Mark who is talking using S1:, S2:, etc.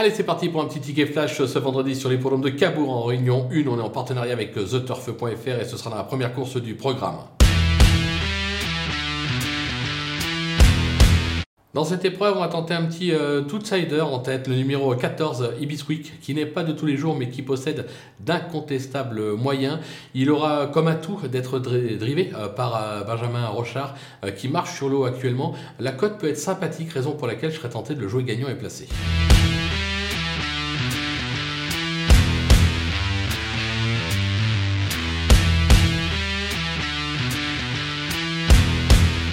S1: Allez, c'est parti pour un petit ticket flash ce vendredi sur les programmes de Cabourg en Réunion 1. On est en partenariat avec TheTurf.fr et ce sera dans la première course du programme. Dans cette épreuve, on va tenter un petit euh, outsider en tête, le numéro 14, Ibiswick, qui n'est pas de tous les jours, mais qui possède d'incontestables moyens. Il aura comme atout d'être drivé euh, par euh, Benjamin Rochard, euh, qui marche sur l'eau actuellement. La cote peut être sympathique, raison pour laquelle je serais tenté de le jouer gagnant et placé.